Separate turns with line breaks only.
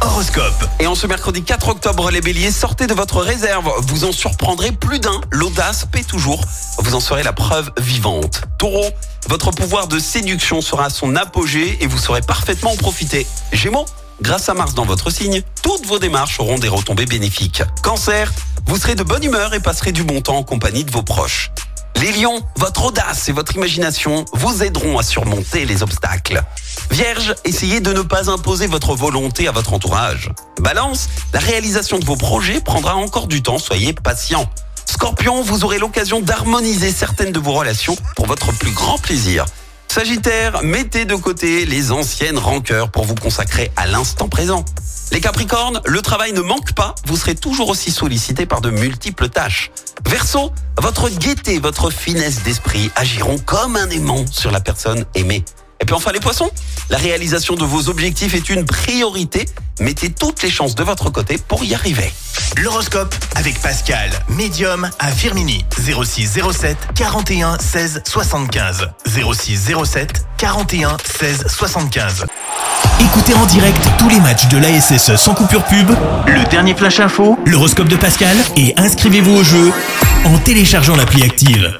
Horoscope.
Et en ce mercredi 4 octobre, les béliers, sortez de votre réserve. Vous en surprendrez plus d'un. L'audace paie toujours. Vous en serez la preuve vivante. Taureau, votre pouvoir de séduction sera à son apogée et vous saurez parfaitement en profiter. Gémeaux, grâce à Mars dans votre signe, toutes vos démarches auront des retombées bénéfiques. Cancer, vous serez de bonne humeur et passerez du bon temps en compagnie de vos proches. Les lions, votre audace et votre imagination vous aideront à surmonter les obstacles. Vierge, essayez de ne pas imposer votre volonté à votre entourage. Balance, la réalisation de vos projets prendra encore du temps, soyez patient. Scorpion, vous aurez l'occasion d'harmoniser certaines de vos relations pour votre plus grand plaisir. Sagittaire, mettez de côté les anciennes rancœurs pour vous consacrer à l'instant présent. Les Capricornes, le travail ne manque pas, vous serez toujours aussi sollicité par de multiples tâches. Verseau, votre gaieté, votre finesse d'esprit agiront comme un aimant sur la personne aimée. Et puis enfin les poissons, la réalisation de vos objectifs est une priorité. Mettez toutes les chances de votre côté pour y arriver.
L'horoscope avec Pascal, médium à Firmini. 06 07 41 16 75. 06 07 41 16 75. Écoutez en direct tous les matchs de l'ASSE sans coupure pub, le dernier flash info, l'horoscope de Pascal et inscrivez-vous au jeu en téléchargeant l'appli active.